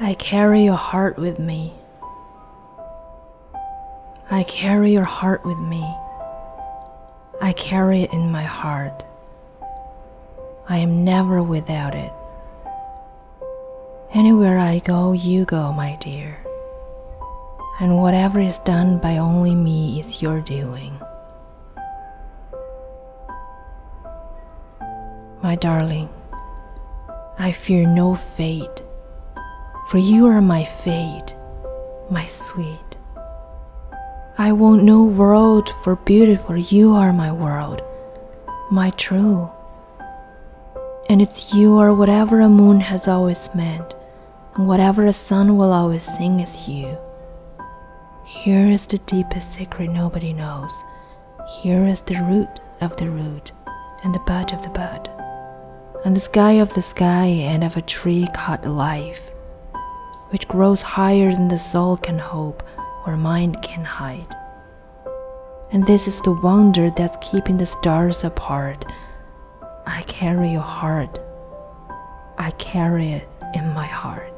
I carry your heart with me. I carry your heart with me. I carry it in my heart. I am never without it. Anywhere I go, you go, my dear. And whatever is done by only me is your doing. My darling, I fear no fate, for you are my fate, my sweet. I want no world for beautiful, you are my world, my true. And it's you or whatever a moon has always meant, and whatever a sun will always sing is you. Here is the deepest secret nobody knows. Here is the root of the root, and the bud of the bud, and the sky of the sky, and of a tree caught life, which grows higher than the soul can hope or mind can hide. And this is the wonder that's keeping the stars apart. I carry your heart. I carry it in my heart.